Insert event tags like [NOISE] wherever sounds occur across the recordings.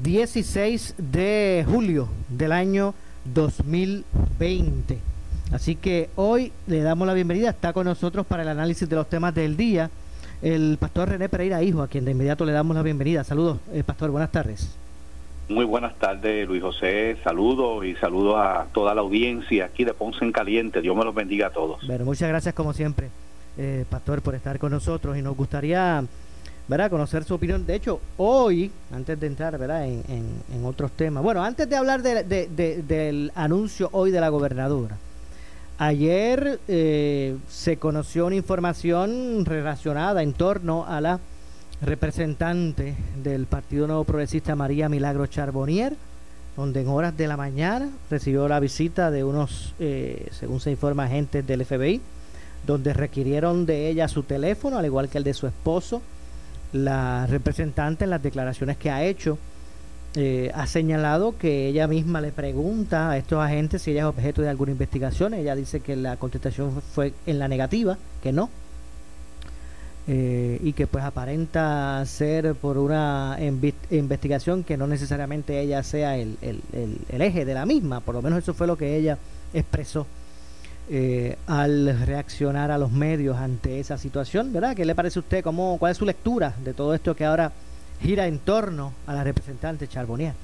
16 de julio del año 2020. Así que hoy le damos la bienvenida. Está con nosotros para el análisis de los temas del día el pastor René Pereira Hijo, a quien de inmediato le damos la bienvenida. Saludos, eh, pastor, buenas tardes. Muy buenas tardes, Luis José. Saludos y saludos a toda la audiencia aquí de Ponce en Caliente. Dios me los bendiga a todos. Bueno, muchas gracias como siempre, eh, pastor, por estar con nosotros y nos gustaría ¿verdad? conocer su opinión. De hecho, hoy, antes de entrar ¿verdad? En, en, otros temas, bueno, antes de hablar de, del anuncio hoy de la gobernadora, ayer eh, se conoció una información relacionada en torno a la representante del Partido Nuevo Progresista, María Milagro Charbonnier, donde en horas de la mañana recibió la visita de unos, eh, según se informa, agentes del FBI, donde requirieron de ella su teléfono, al igual que el de su esposo, la representante en las declaraciones que ha hecho eh, ha señalado que ella misma le pregunta a estos agentes si ella es objeto de alguna investigación. Ella dice que la contestación fue en la negativa, que no. Eh, y que pues aparenta ser por una investigación que no necesariamente ella sea el, el eje de la misma. Por lo menos eso fue lo que ella expresó eh, al reaccionar a los medios ante esa situación, ¿verdad? ¿Qué le parece a usted? Cómo, ¿Cuál es su lectura de todo esto que ahora gira en torno a la representante Charbonnier?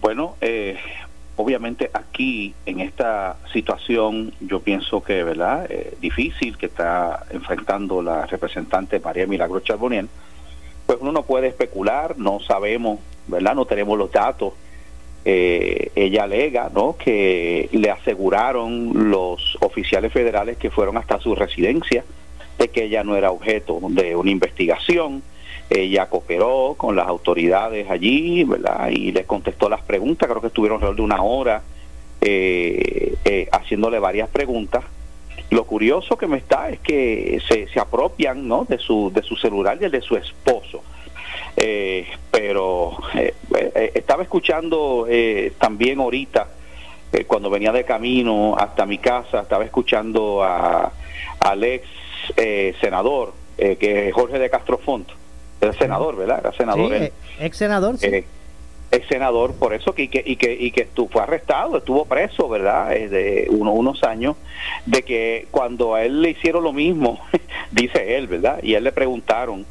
Bueno, eh, obviamente aquí en esta situación yo pienso que, ¿verdad? Eh, difícil que está enfrentando la representante María Milagro Charbonnier, pues uno no puede especular, no sabemos, ¿verdad? No tenemos los datos eh, ella alega ¿no? que le aseguraron los oficiales federales que fueron hasta su residencia de que ella no era objeto de una investigación. Ella cooperó con las autoridades allí. Y les contestó las preguntas, creo que estuvieron alrededor de una hora eh, eh, haciéndole varias preguntas. Lo curioso que me está es que se, se apropian ¿no? de, su, de su celular y el de su esposo. Eh, pero eh, eh, estaba escuchando también ahorita, cuando venía de camino hasta mi casa, estaba escuchando a, al ex senador, que es Jorge de Castrofont, era senador, ¿verdad? Era senador. ex senador, sí. ex senador, por eso que, y que, y que, y que estuvo, fue arrestado, estuvo preso, ¿verdad? De uno, unos años, de que cuando a él le hicieron lo mismo, [LAUGHS] dice él, ¿verdad? Y a él le preguntaron,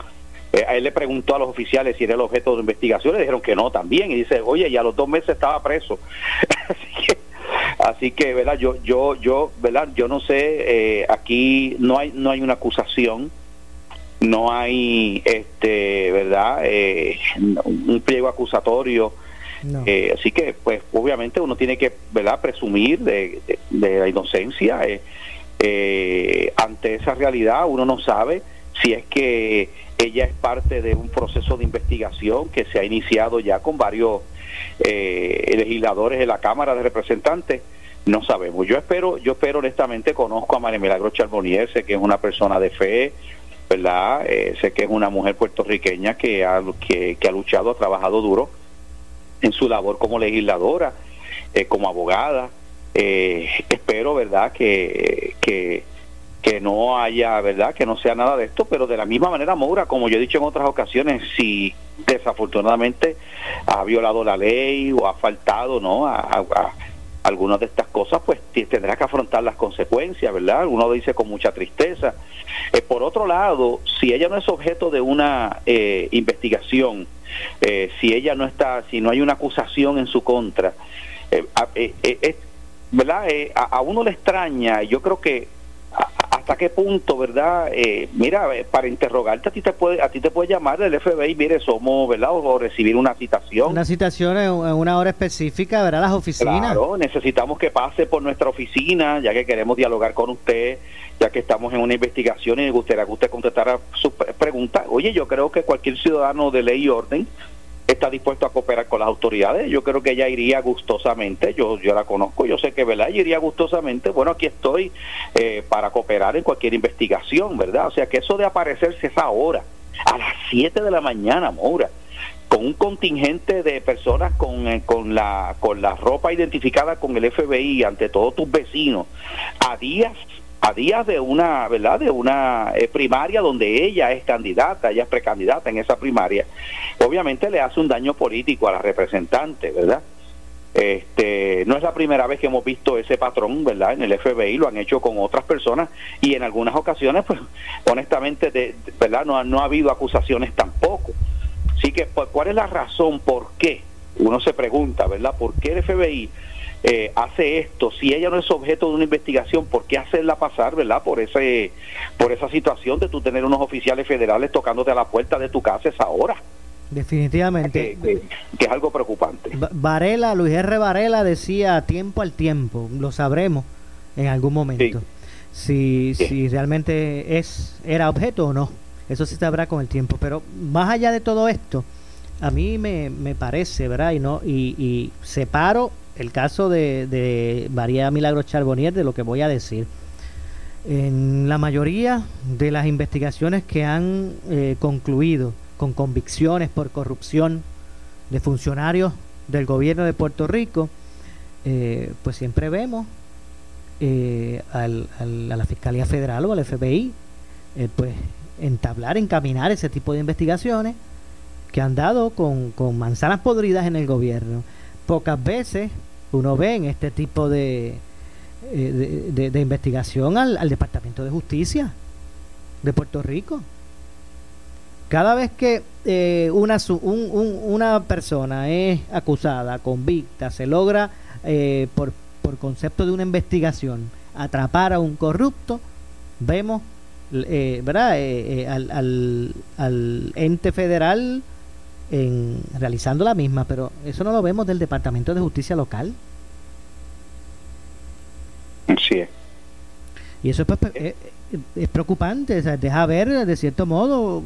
eh, a él le preguntó a los oficiales si era el objeto de investigación, le dijeron que no también, y dice, oye, y a los dos meses estaba preso. [LAUGHS] así que, así que, ¿verdad? Yo, yo, yo, ¿verdad? Yo no sé, eh, aquí no hay, no hay una acusación, no hay, este, ¿verdad? Eh, un pliego acusatorio. así que, pues, obviamente uno tiene que, ¿verdad? Presumir de, de la inocencia. ante esa realidad, uno no sabe si es que ella es parte de un proceso de investigación que se ha iniciado ya con varios eh, legisladores de la Cámara de Representantes. No sabemos. Yo espero, yo espero honestamente, conozco a María Milagro Charbonnier, sé que es una persona de fe, ¿verdad? Eh, sé que es una mujer puertorriqueña que ha, que, ha luchado, ha trabajado duro. en su labor como legisladora, eh, como abogada. Eh, espero, ¿verdad?, que, que, que no haya, ¿verdad?, que no sea nada de esto, pero de la misma manera, Moura, como yo he dicho en otras ocasiones, si desafortunadamente ha violado la ley o ha faltado, ¿no?, a, algunas de estas cosas, pues tendrá que afrontar las consecuencias, ¿verdad? Uno dice con mucha tristeza. Eh, por otro lado, si ella no es objeto de una eh, investigación, eh, si ella no está, si no hay una acusación en su contra, ¿verdad? a, uno le extraña, yo creo que hasta qué punto, ¿verdad? Eh, mira, eh, para interrogarte a ti te puede a ti te puede llamar el FBI, mire, somos, ¿verdad? O, recibir una citación. Una citación en, una hora específica, ¿verdad? Las oficinas. Claro, necesitamos que pase por nuestra oficina, ya que queremos dialogar con usted, ya que estamos en una investigación y me gustaría que usted contestara su pregunta. Oye, yo creo que cualquier ciudadano de ley y orden está dispuesto a cooperar con las autoridades. Yo creo que ella iría gustosamente, yo, yo la conozco, yo sé que ¿verdad? ella iría gustosamente, bueno, aquí estoy eh, para cooperar en cualquier investigación, ¿verdad? O sea que eso de aparecerse esa hora, a las 7 de la mañana, Moura, con un contingente de personas con, eh, con, la, con la ropa identificada con el FBI ante todos tus vecinos, a días a días de una, ¿verdad? De una eh, primaria donde ella es candidata, ella es precandidata en esa primaria, obviamente le hace un daño político a la representante, ¿verdad? Este, no es la primera vez que hemos visto ese patrón, ¿verdad? En el FBI lo han hecho con otras personas y en algunas ocasiones, pues, honestamente, de, ¿verdad? No, no ha habido acusaciones tampoco. Así que, pues, ¿cuál es la razón por qué? Uno se pregunta, ¿verdad? ¿Por qué el FBI eh, hace esto, si ella no es objeto de una investigación, ¿por qué hacerla pasar, verdad? Por ese, por esa situación de tú tener unos oficiales federales tocándote a la puerta de tu casa esa hora. Definitivamente. Que, es algo preocupante. Varela, Luis R. Varela decía tiempo al tiempo, lo sabremos en algún momento. Si, si realmente es era objeto o no. Eso se sabrá con el tiempo. Pero más allá de todo esto, a mí me, me parece, ¿verdad? Y, no, y, y separo el caso de, de María Milagro Charbonnier, de lo que voy a decir. En la mayoría de las investigaciones que han eh, concluido con convicciones por corrupción de funcionarios del gobierno de Puerto Rico, eh, pues siempre vemos eh, al, a la Fiscalía Federal o al FBI, pues entablar, encaminar ese tipo de investigaciones que han dado con, con manzanas podridas en el gobierno. Pocas veces uno ve en este tipo de, eh, de, investigación al, Departamento de Justicia de Puerto Rico. Cada vez que eh, una, una persona es acusada, convicta, se logra eh, por, por concepto de una investigación atrapar a un corrupto, vemos ¿verdad? al, al, al ente federal en realizando la misma, pero eso no lo vemos del Departamento de Justicia local. Sí. Y eso es, pues, eh, es, preocupante, deja ver de cierto modo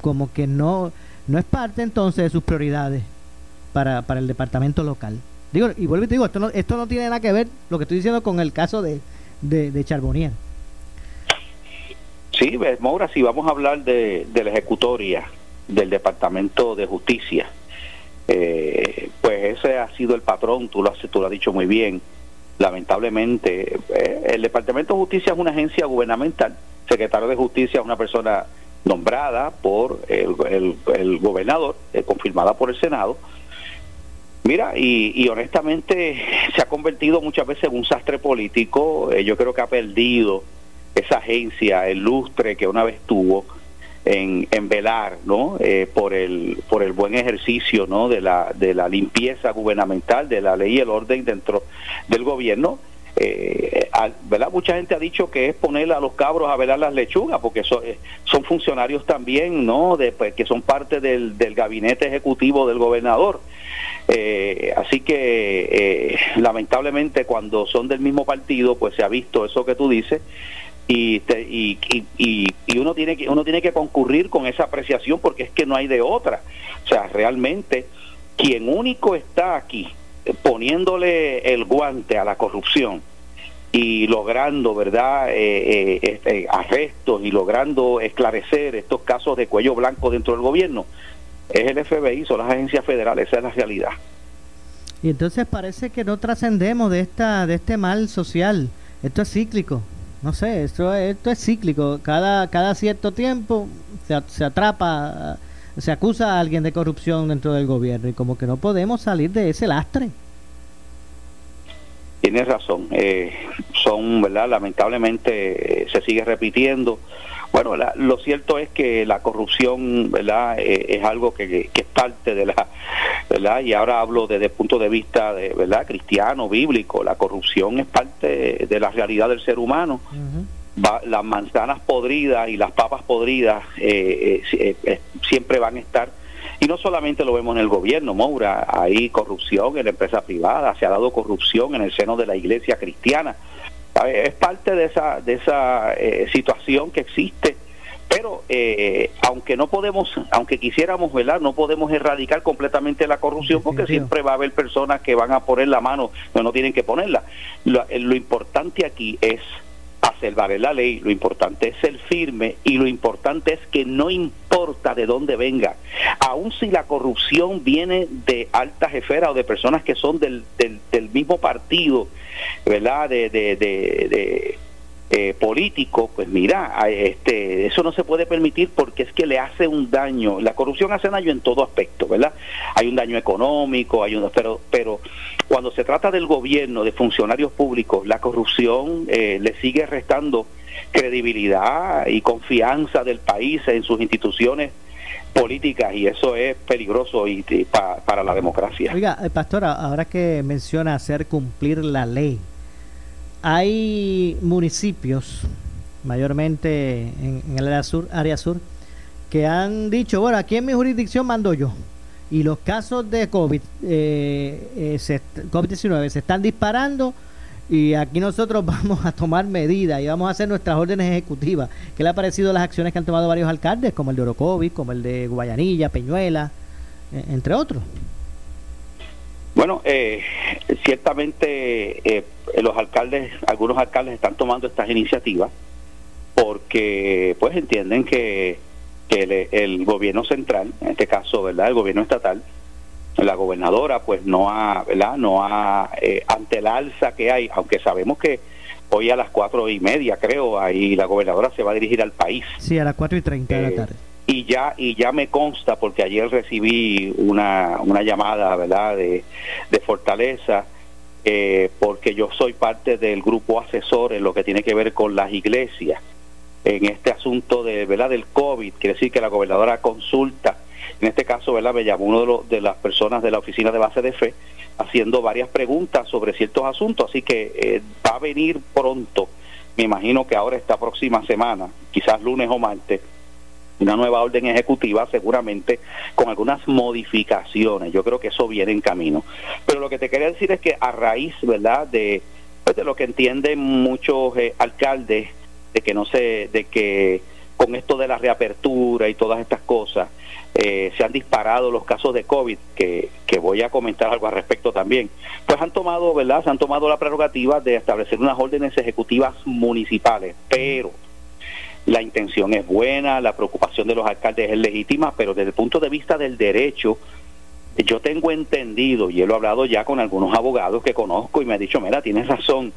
como que no no es parte entonces de sus prioridades para, para el departamento local. Digo, y vuelvo y te digo, esto no, esto no tiene nada que ver lo que estoy diciendo con el caso de, de, de Charbonnier. Sí, Maura, si vamos a hablar de, de la ejecutoria, del Departamento de Justicia. Eh, pues ese ha sido el patrón, tú lo has, tú lo has dicho muy bien. Lamentablemente, eh, el Departamento de Justicia es una agencia gubernamental. secretario de Justicia es una persona nombrada por el, el, gobernador, eh, confirmada por el Senado. Mira, y, y, honestamente se ha convertido muchas veces en un sastre político. yo creo que ha perdido esa agencia, el lustre que una vez tuvo en, velar ¿no? Eh, por, el, por el buen ejercicio ¿no? de, la, de la limpieza gubernamental, de la ley y el orden dentro del gobierno. Eh, ¿verdad? Mucha gente ha dicho que es poner a los cabros a velar las lechugas, porque son, eh, son funcionarios también, ¿no? De, pues, que son parte del, del gabinete ejecutivo del gobernador. Eh, así que lamentablemente cuando son del mismo partido, pues se ha visto eso que tú dices y, y, y, y, uno tiene que uno tiene que concurrir con esa apreciación porque es que no hay de otra o sea realmente quien único está aquí poniéndole el guante a la corrupción y logrando verdad eh, eh, este, arrestos y logrando esclarecer estos casos de cuello blanco dentro del gobierno es el FBI son las agencias federales esa es la realidad Y entonces parece que no trascendemos de esta de este mal social. Esto es cíclico. No sé, esto, esto es cíclico. Cada, cada cierto tiempo se, se atrapa, se acusa a alguien de corrupción dentro del gobierno y como que no podemos salir de ese lastre. Tienes razón. Eh, son, ¿verdad? Lamentablemente eh, se sigue repitiendo. Bueno, lo cierto es que la corrupción, ¿verdad? Eh, es algo que, es parte de la, ¿verdad? Y ahora hablo desde el punto de vista, de, ¿verdad? Cristiano, bíblico. La corrupción es parte de la realidad del ser humano. las manzanas podridas y las papas podridas siempre van a estar y no solamente lo vemos en el gobierno, Moura, hay corrupción en la empresa privada, se ha dado corrupción en el seno de la iglesia cristiana. Es parte de esa, de esa eh, situación que existe pero eh, aunque no podemos, aunque quisiéramos, ¿verdad? No podemos erradicar completamente la corrupción porque siempre va a haber personas que van a poner la mano no tienen que ponerla. lo importante aquí es hacer valer la ley, lo importante es ser firme y lo importante es que no importa de dónde venga, aun si la corrupción viene de altas esferas o de personas que son del, del, mismo partido, ¿verdad? de eh, político, pues mira, este, eso no se puede permitir porque es que le hace un daño. La corrupción hace daño en todo aspecto, ¿verdad? Hay un daño económico, hay un, pero, pero cuando se trata del gobierno, de funcionarios públicos, la corrupción eh, le sigue restando credibilidad y confianza del país en sus instituciones políticas y eso es peligroso y, para la democracia. Oiga, eh, pastora, ahora que menciona hacer cumplir la ley, hay municipios, mayormente en, el área sur, área sur, que han dicho, bueno, aquí en mi jurisdicción mando yo. Y los casos de COVID, eh, eh COVID-19 se están disparando y aquí nosotros [LAUGHS] vamos a tomar medidas y vamos a hacer nuestras órdenes ejecutivas. ¿Qué le ha parecido las acciones que han tomado varios alcaldes, como el de Orocovis, como el de Guayanilla, Peñuela, eh, entre otros? Bueno, eh, ciertamente eh, los alcaldes, algunos alcaldes están tomando estas iniciativas porque pues entienden que, el, gobierno central, en este caso, ¿verdad? El gobierno estatal, la gobernadora pues no ha, ¿verdad? No ha, eh, ante el alza que hay, aunque sabemos que hoy a las cuatro y media creo, ahí la gobernadora se va a dirigir al país. Sí, a las cuatro y treinta de la tarde y ya y ya me consta porque ayer recibí una, una llamada verdad de, de fortaleza eh, porque yo soy parte del grupo asesor en lo que tiene que ver con las iglesias en este asunto de verdad del covid quiere decir que la gobernadora consulta. En este caso verdad me llamó uno de, de las personas de la oficina de base de fe haciendo varias preguntas sobre ciertos asuntos. Así que eh, va a venir pronto. Me imagino que ahora esta próxima semana quizás lunes o martes una nueva orden ejecutiva seguramente con algunas modificaciones. Yo creo que eso viene en camino. Pero lo que te quería decir es que a raíz, ¿verdad?, de, pues, de lo que entienden muchos eh, alcaldes, de que no sé, de que con esto de la reapertura y todas estas cosas, eh, se han disparado los casos de COVID, que, que voy a comentar algo al respecto también, pues han tomado, ¿verdad? Se han tomado la prerrogativa de establecer unas órdenes ejecutivas municipales, pero la intención es buena, la preocupación de los alcaldes es legítima, pero desde el punto de vista del derecho, yo tengo entendido, y he hablado ya con algunos abogados que conozco y me ha dicho, mira, tienes razón,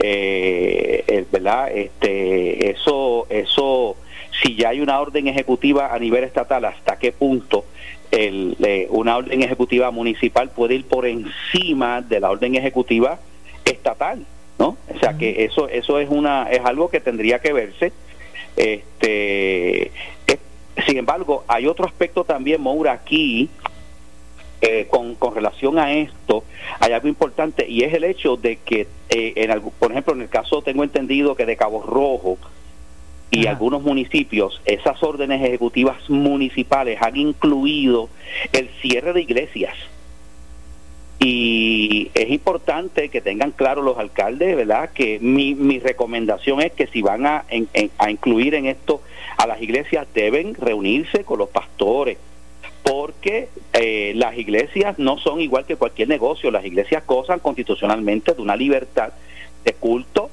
eh, ¿verdad? Este, eso, eso, si ya hay una orden ejecutiva a nivel estatal, ¿hasta qué punto el, eh, una orden ejecutiva municipal puede ir por encima de la orden ejecutiva estatal? ¿no? O sea que eso, eso es una, es algo que tendría que verse este, sin embargo, hay otro aspecto también, Moura, aquí, eh, con, con, relación a esto, hay algo importante y es el hecho de que, eh, en por ejemplo, en el caso tengo entendido que de Cabo Rojo y algunos municipios, esas órdenes ejecutivas municipales han incluido el cierre de iglesias. Y es importante que tengan claro los alcaldes, ¿verdad? Que mi, mi recomendación es que si van a, a incluir en esto a las iglesias, deben reunirse con los pastores, porque eh, las iglesias no son igual que cualquier negocio, las iglesias gozan constitucionalmente de una libertad de culto,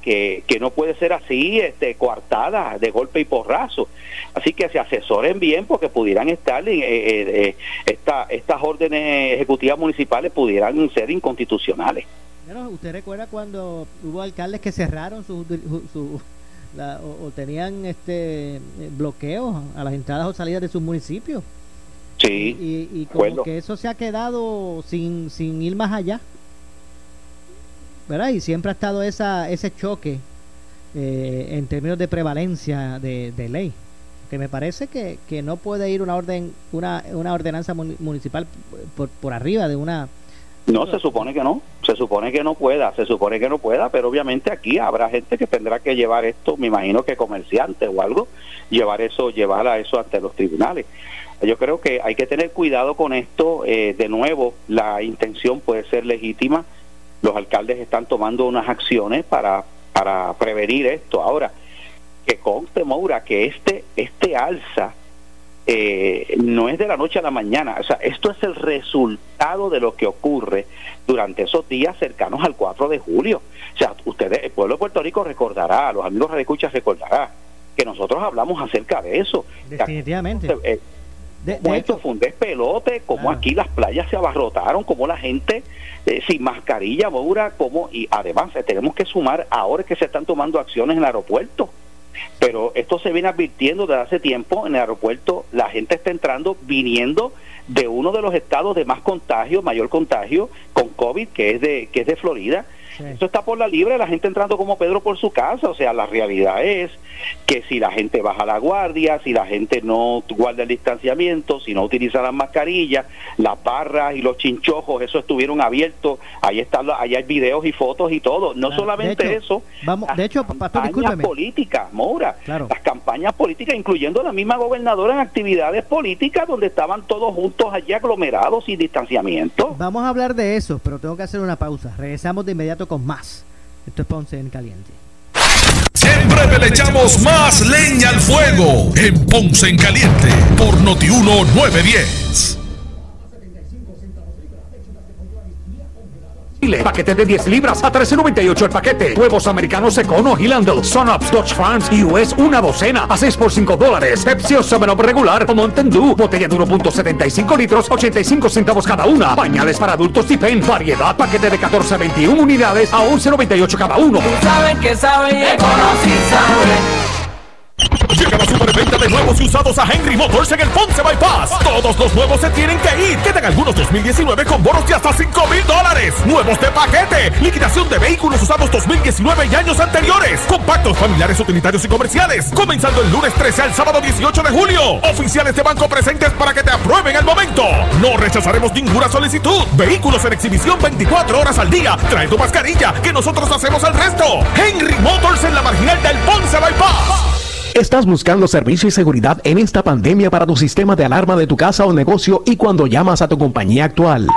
que, que no puede ser así, este, coartada de golpe y porrazo. Así que se asesoren bien porque pudieran estar, eh, eh, eh estas órdenes ejecutivas municipales pudieran ser inconstitucionales. ¿Usted recuerda cuando hubo alcaldes que cerraron su, o, tenían este bloqueos a las entradas o salidas de sus municipios? Sí. Y, y como que eso se ha quedado sin, sin ir más allá. ¿Verdad? Y siempre ha estado esa, ese choque eh, en términos de prevalencia de, ley. Que me parece que, que, no puede ir una orden, una, una ordenanza municipal por, por arriba de una... No, se supone que no, se supone que no pueda, se supone que no pueda, pero obviamente aquí habrá gente que tendrá que llevar esto, me imagino que comerciantes o algo, llevar eso, llevar a eso ante los tribunales. Yo creo que hay que tener cuidado con esto, eh, de nuevo, la intención puede ser legítima, los alcaldes están tomando unas acciones para, para prevenir esto. Ahora, que conste, Moura, que este, este alza eh, no es de la noche a la mañana. O sea, esto es el resultado de lo que ocurre durante esos días cercanos al 4 de julio. O sea, ustedes, el pueblo de Puerto Rico recordará, los amigos de recordará que nosotros hablamos acerca de eso. Definitivamente. Eh, de, esto fue un despelote, como aquí las playas se abarrotaron, como la gente eh, sin mascarilla, Moura, como, y además eh, tenemos que sumar ahora que se están tomando acciones en el aeropuerto. Pero esto se viene advirtiendo desde hace tiempo en el aeropuerto, la gente está entrando, viniendo de uno de los estados de más contagio, mayor contagio con COVID, que es de, que es de Florida, eso está por la libre, la gente entrando como Pedro por su casa. O sea, la realidad es que si la gente baja la guardia, si la gente no guarda el distanciamiento, si no utiliza las mascarillas, las barras y los chinchojos, eso estuvieron abiertos. Ahí están, ahí hay videos y fotos y todo. No solamente eso. Vamos, de hecho, pastor, campañas políticas, Mora. Las campañas políticas, incluyendo la misma gobernadora en actividades políticas donde estaban todos juntos allí aglomerados sin distanciamiento. Vamos a hablar de eso, pero tengo que hacer una pausa. Regresamos de inmediato con más. Esto es Ponce en Caliente. Siempre le echamos más leña al fuego en Ponce en Caliente por Notiuno 910. Paquete de 10 libras a 13.98 el paquete. Huevos americanos Econo, Hilandel, Sunups, Dodge Farms y US una docena a 6 por 5 dólares. Pepsi o 7 regular o Mountain Dew. Botella de 1.75 litros, 85 centavos cada una. Pañales para adultos y pen. Variedad. Paquete de 14 a 21 unidades a 11.98 cada uno. saben que saben y sabe. Llega la superventa de nuevos y usados a Henry Motors en el Ponce Bypass. Todos los nuevos se tienen que ir. Quedan algunos 2019 con bonos de hasta 5 mil dólares. Nuevos de paquete. Liquidación de vehículos usados 2019 y años anteriores. Compactos familiares, utilitarios y comerciales. Comenzando el lunes 13 al sábado 18 de julio. Oficiales de banco presentes para que te aprueben el momento. No rechazaremos ninguna solicitud. Vehículos en exhibición 24 horas al día. Trae tu mascarilla que nosotros hacemos el resto. Henry Motors en la marginal del Ponce Bypass. ¿Estás buscando servicio y seguridad en esta pandemia para tu sistema de alarma de tu casa o negocio y cuando llamas a tu compañía actual?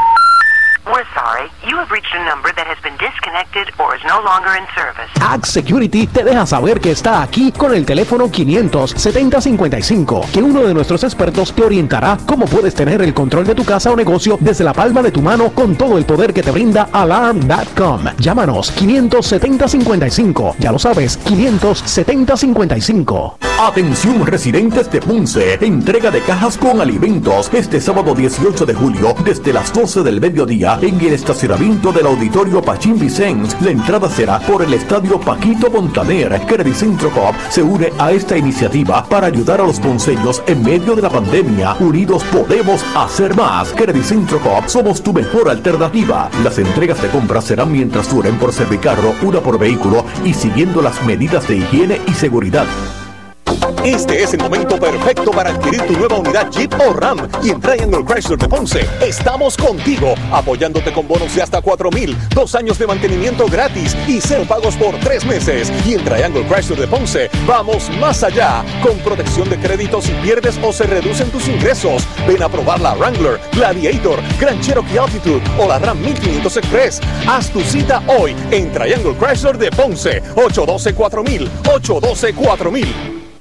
You have reached a number that has been disconnected or is no longer in service. Ag Security te deja saber que está aquí con el teléfono 57055, que uno de nuestros expertos te orientará cómo puedes tener el control de tu casa o negocio desde la palma de tu mano con todo el poder que te brinda Alarm.com. Llámanos 57055. Ya lo sabes, 57055. Atención residentes de Punce. Entrega de cajas con alimentos este sábado 18 de julio desde las 12 del mediodía en el estacionamiento del auditorio Pachín Vicens. La entrada será por el estadio Paquito Montaner. Credicentro Coop se une a esta iniciativa para ayudar a los ponceños en medio de la pandemia. Unidos podemos hacer más. Credicentro Coop somos tu mejor alternativa. Las entregas de compra serán mientras duren por servicarro, una por vehículo y siguiendo las medidas de higiene y seguridad. Este es el momento perfecto para adquirir tu nueva unidad Jeep o Ram y en Triangle Chrysler de Ponce estamos contigo, apoyándote con bonos de hasta 4 mil, dos años de mantenimiento gratis y cero pagos por tres meses. Y en Triangle Chrysler de Ponce vamos más allá, con protección de crédito si pierdes o se reducen tus ingresos. Ven a probar la Wrangler, Gladiator, Grand Cherokee Altitude o la Ram 1500 Express. Haz tu cita hoy en Triangle Chrysler de Ponce, 812 4000, 812 4000.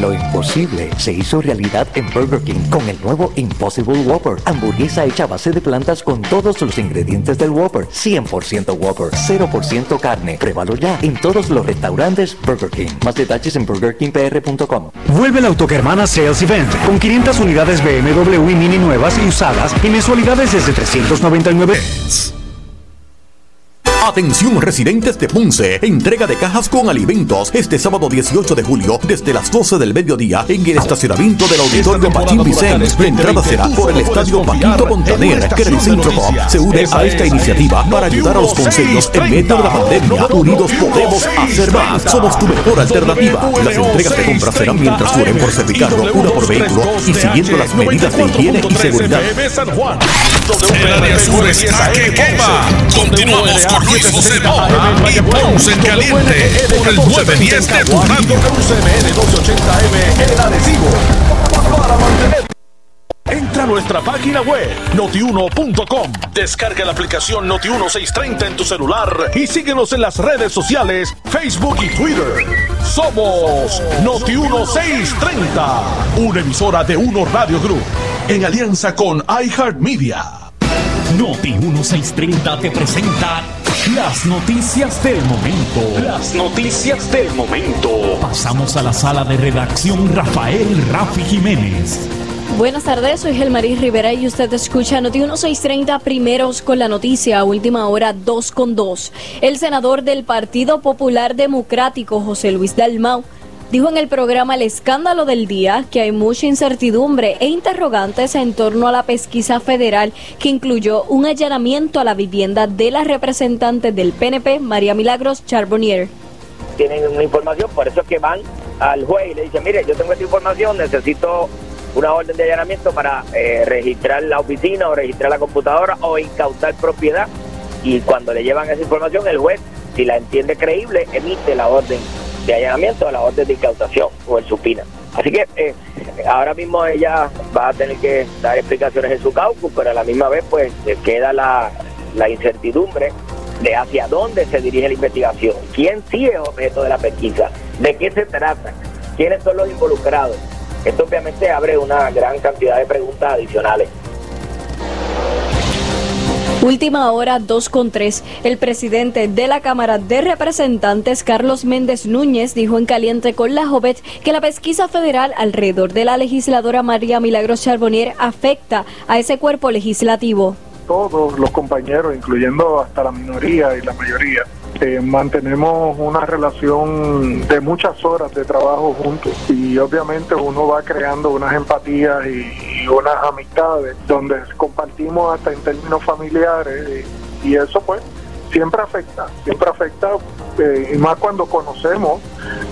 Lo imposible se hizo realidad en Burger King con el nuevo Impossible Whopper. Hamburguesa hecha a base de plantas con todos los ingredientes del Whopper. 100% Whopper, 0% carne. Pruébalo ya en todos los restaurantes Burger King. Más detalles en burgerkingpr.com. Vuelve el Autokermana Sales Event con 500 unidades BMW Mini nuevas y usadas y mensualidades desde 399. Atención residentes de Ponce, entrega de cajas con alimentos este sábado 18 de julio desde las 12 del mediodía en el estacionamiento del auditorio Pachín Vicens. La entrada será por el estadio Paquito Montaner, que el Centro Pop se une a esta iniciativa para ayudar a los consejos en medio de la pandemia. Unidos podemos hacer más. Somos tu mejor alternativa. Las entregas de compra serán mientras duren por certificarlo una por vehículo y siguiendo las medidas de higiene y seguridad. El área sur está que quema. Continuamos con Luis José Moura y Ponce en Caliente por el 910 de tu radio. UCMN 1280M en Arecibo. Para mantener Entra a nuestra página web notiuno.com. Descarga la aplicación Noti1630 en tu celular y síguenos en las redes sociales, Facebook y Twitter. Somos Noti1630, una emisora de Uno Radio Group en alianza con iHeartMedia. Noti 1630 te presenta las noticias del momento. Las noticias del momento. Pasamos a la sala de redacción Rafael Rafi Jiménez. Buenas tardes, soy Gelmaris Rivera y usted escucha Noti 1630 primeros con la noticia a última hora 2 con 2. El senador del Partido Popular Democrático, José Luis Dalmau, dijo en el programa El Escándalo del Día que hay mucha incertidumbre e interrogantes en torno a la pesquisa federal que incluyó un allanamiento a la vivienda de la representante del PNP, María Milagros Charbonnier. Tienen una información, por eso es que van al juez y le dicen, mire, yo tengo esta información, necesito una orden de allanamiento para eh, registrar la oficina o registrar la computadora o incautar propiedad. Y cuando le llevan esa información, el juez, si la entiende creíble, emite la orden de allanamiento o la orden de incautación o el supina. Así que eh, ahora mismo ella va a tener que dar explicaciones en su caucus, pero a la misma vez pues queda la, la incertidumbre de hacia dónde se dirige la investigación, quién sí es objeto de la pesquisa, de qué se trata, quiénes son los involucrados. Esto obviamente abre una gran cantidad de preguntas adicionales. Última hora 2 con 3. El presidente de la Cámara de Representantes, Carlos Méndez Núñez, dijo en Caliente con la Jovet que la pesquisa federal alrededor de la legisladora María Milagros Charbonnier afecta a ese cuerpo legislativo. Todos los compañeros, incluyendo hasta la minoría y la mayoría, eh, mantenemos una relación de muchas horas de trabajo juntos y obviamente uno va creando unas empatías y, unas amistades donde compartimos hasta en términos familiares y, y eso pues siempre afecta, siempre afecta eh, y más cuando conocemos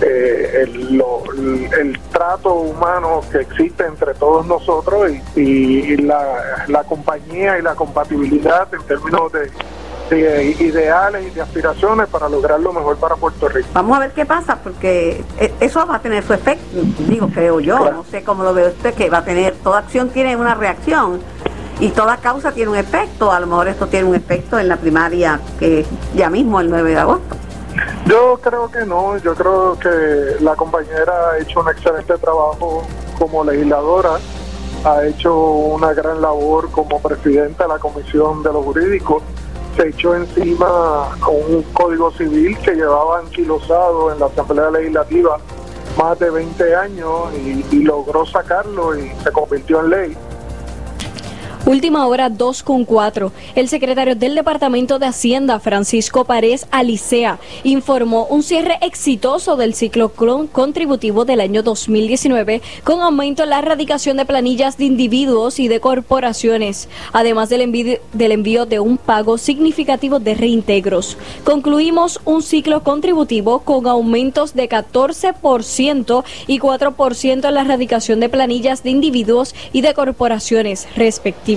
eh, el, lo- el trato humano que existe entre todos nosotros y, y la, la compañía y la compatibilidad en términos de, de ideales y de aspiraciones para lograr lo mejor para Puerto Rico. Vamos a ver qué pasa, porque e- eso va a tener su efecto, digo, creo yo, no sé cómo lo ve usted, que va a tener, toda acción tiene una reacción y toda causa tiene un efecto, a lo mejor esto tiene un efecto en la primaria que es ya mismo el 9 de agosto. Yo creo que no, yo creo que la compañera ha hecho un excelente trabajo como legisladora, ha hecho una gran labor como presidenta de la Comisión de los Jurídicos, se echó encima un código civil que llevaba anquilosado en la Asamblea Legislativa más de 20 años y logró sacarlo y se convirtió en ley. Última hora 2 con 4. El secretario del Departamento de Hacienda, Francisco Párez Alicea, informó un cierre exitoso del ciclo contributivo del año 2019 con aumento en la erradicación de planillas de individuos y de corporaciones, además del envío, del envío de un pago significativo de reintegros. Concluimos un ciclo contributivo con aumentos de 14% y 4% en la erradicación de planillas de individuos y de corporaciones, respectivamente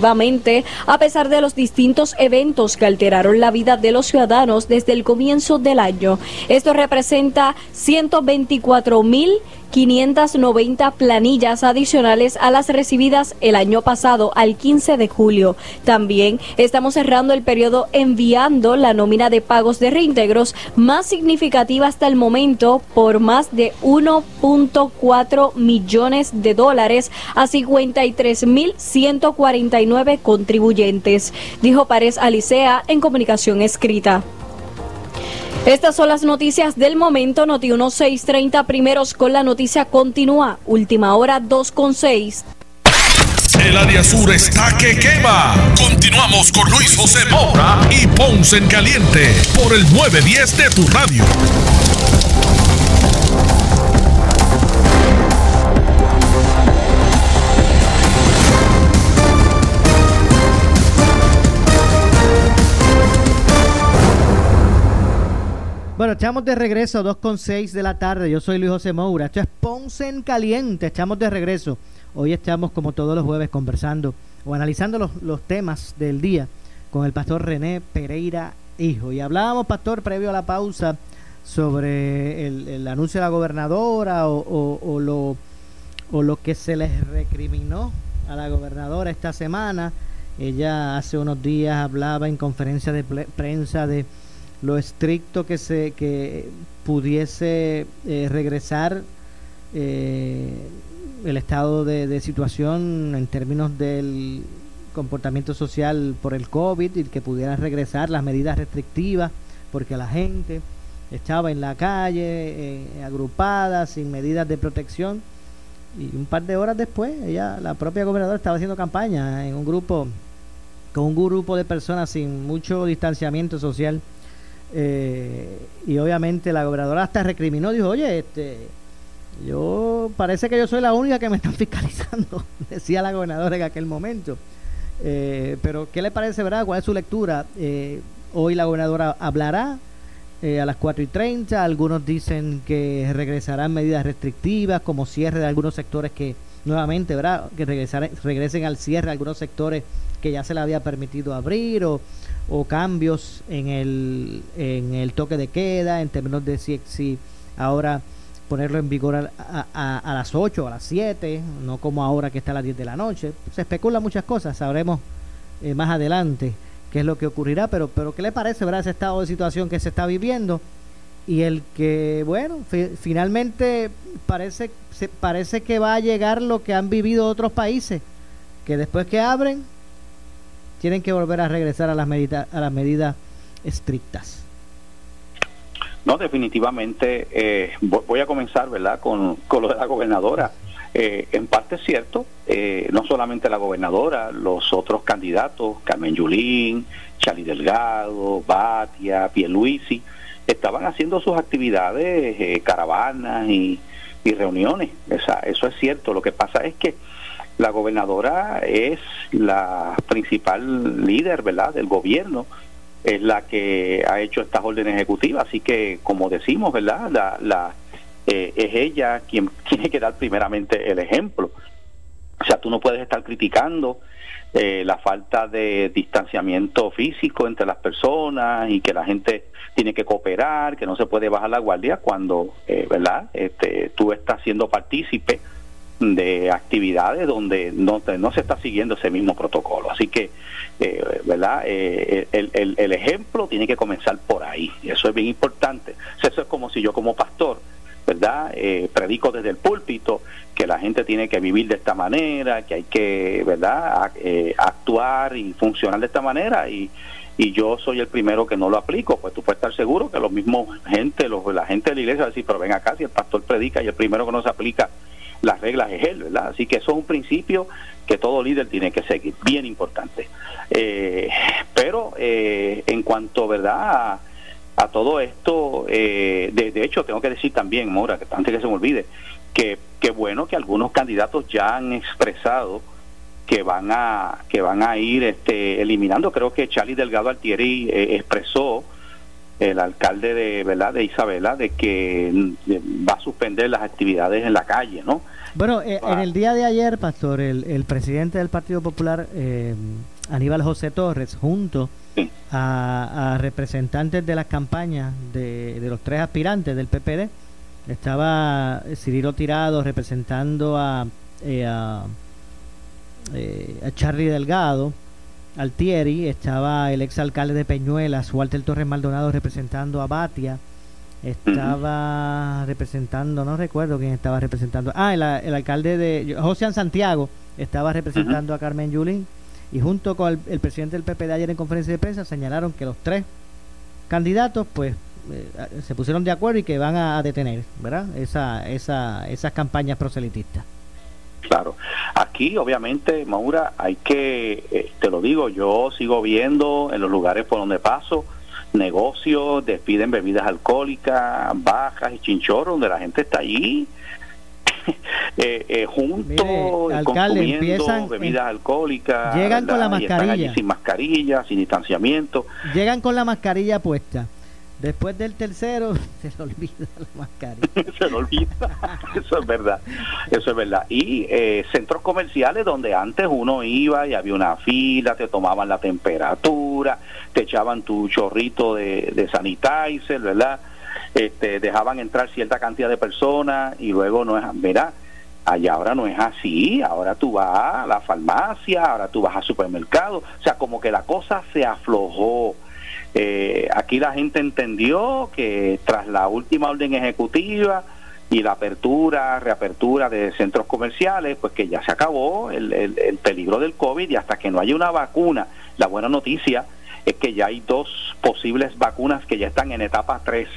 a pesar de los distintos eventos que alteraron la vida de los ciudadanos desde el comienzo del año. Esto representa 124 mil 590 planillas adicionales a las recibidas el año pasado al 15 de julio. También estamos cerrando el periodo enviando la nómina de pagos de reintegros más significativa hasta el momento por más de 1.4 millones de dólares a 53.149 contribuyentes, dijo Párez Alicea en comunicación escrita. Estas son las noticias del momento. Noti 1630 primeros con la noticia continúa. Última hora 2 con 6. El área sur está que quema. Continuamos con Luis José Moura y Ponce en Caliente por el 910 de tu radio. Bueno, echamos de regreso 2.6 de la tarde. Yo soy Luis José Moura. Esto es Ponce en Caliente. Echamos de regreso. Hoy estamos, como todos los jueves, conversando o analizando los, los temas del día con el pastor René Pereira Hijo. Y hablábamos, pastor, previo a la pausa, sobre el, anuncio de la gobernadora o, o, lo, o lo que se les recriminó a la gobernadora esta semana. Ella hace unos días hablaba en conferencia de prensa de lo estricto que se que pudiese eh, regresar eh, el estado de, situación en términos del comportamiento social por el COVID y que pudieran regresar las medidas restrictivas porque la gente estaba en la calle eh, agrupada sin medidas de protección. Y un par de horas después ella la propia gobernadora estaba haciendo campaña en un grupo con un grupo de personas sin mucho distanciamiento social eh, y obviamente la gobernadora hasta recriminó, dijo, oye, este, yo parece que yo soy la única que me están [LAUGHS] fiscalizando, [LAUGHS] decía la gobernadora en aquel momento. Eh, pero, ¿qué le parece, verdad? ¿Cuál es su lectura? Eh, hoy la gobernadora hablará a las 4 y 30. Algunos dicen que regresarán medidas restrictivas, como cierre de algunos sectores que, nuevamente, ¿verdad? Que regresen al cierre de algunos sectores que ya se le había permitido abrir o o cambios en el, en el toque de queda, en términos de si, si ahora ponerlo en vigor a, a, las 8 o a las 7, no como ahora que está a las 10 de la noche. Se especula muchas cosas, sabremos eh, más adelante qué es lo que ocurrirá, pero, pero ¿qué le parece verdad, ese estado de situación que se está viviendo? Y el que, bueno, finalmente parece, se, parece que va a llegar lo que han vivido otros países, que después que abren, tienen que volver a regresar a las medidas a las medidas estrictas. No, definitivamente eh, voy a comenzar, ¿verdad? Con, con lo de la gobernadora. Eh, en parte es cierto, eh, no solamente la gobernadora, los otros candidatos, Carmen Yulín, Charlie Delgado, Batia, Pierluisi, estaban haciendo sus actividades, caravanas y, y reuniones. Esa, eso es cierto. Lo que pasa es que la gobernadora es la principal líder, ¿verdad?, del gobierno, es la que ha hecho estas órdenes ejecutivas, así que, como decimos, ¿verdad?, la, la eh, es ella quien [LAUGHS] tiene que dar primeramente el ejemplo. O sea, tú no puedes estar criticando eh, la falta de distanciamiento físico entre las personas y que la gente tiene que cooperar, que no se puede bajar la guardia cuando, eh, ¿verdad? Este, tú estás siendo partícipe de actividades donde no, se está siguiendo ese mismo protocolo. Así que, eh, ¿verdad? Eh, el, el, el, ejemplo tiene que comenzar por ahí. Eso es bien importante. Eso es como si yo como pastor, ¿verdad? Eh, predico desde el púlpito que la gente tiene que vivir de esta manera, que hay que, ¿verdad? actuar y funcionar de esta manera y y yo soy el primero que no lo aplico, pues tú puedes estar seguro que los mismos gente, los, la gente de la iglesia va a decir, pero ven acá, si el pastor predica y el primero que no se aplica las reglas es él, ¿verdad? Así que eso es un principio que todo líder tiene que seguir, bien importante. Eh, pero eh, en cuanto, ¿verdad? A, todo esto, eh, de, hecho, tengo que decir también, Mora, antes que se me olvide, que, que bueno que algunos candidatos ya han expresado que van a que van a ir este, eliminando. Creo que Charlie Delgado Altieri expresó el alcalde de verdad de Isabela de que va a suspender las actividades en la calle, ¿no? Bueno, eh, en el día de ayer, pastor, el, el presidente del Partido Popular, eh, Aníbal José Torres, junto a, representantes de las campañas de, de, los tres aspirantes del PPD, estaba Cirilo Tirado representando a, eh, a, a Charlie Delgado, Altieri, estaba el exalcalde de Peñuelas, Walter Torres Maldonado representando a Batia, estaba representando, no recuerdo quién estaba representando, ah, el, alcalde de José Santiago estaba representando a Carmen Yulín y junto con el, presidente del PP de ayer en conferencia de prensa señalaron que los tres candidatos pues eh, se pusieron de acuerdo y que van a, detener, ¿verdad? Esa, esa, esas campañas proselitistas. Claro, aquí obviamente, Maura, hay que, eh, te lo digo, yo sigo viendo en los lugares por donde paso negocios, despiden bebidas alcohólicas, bajas y chinchorros, donde la gente está allí [LAUGHS] eh, eh, juntos, consumiendo bebidas alcohólicas. Llegan con la mascarilla. sin mascarilla, sin distanciamiento. Llegan con la mascarilla puesta. Después del tercero [LAUGHS] se le olvida la mascarilla. [LAUGHS] se le olvida. Eso es verdad. Eso es verdad. Y eh, centros comerciales donde antes uno iba y había una fila, te tomaban la temperatura, te echaban tu chorrito de, de sanitizer, ¿verdad? Este, dejaban entrar cierta cantidad de personas y luego no es, verá, allá ahora no es así, ahora tú vas a la farmacia, ahora tú vas al supermercado, o sea, como que la cosa se aflojó eh, aquí la gente entendió que tras la última orden ejecutiva y la apertura, reapertura de centros comerciales, pues que ya se acabó el, el, peligro del COVID y hasta que no haya una vacuna, la buena noticia es que ya hay dos posibles vacunas que ya están en etapa 3.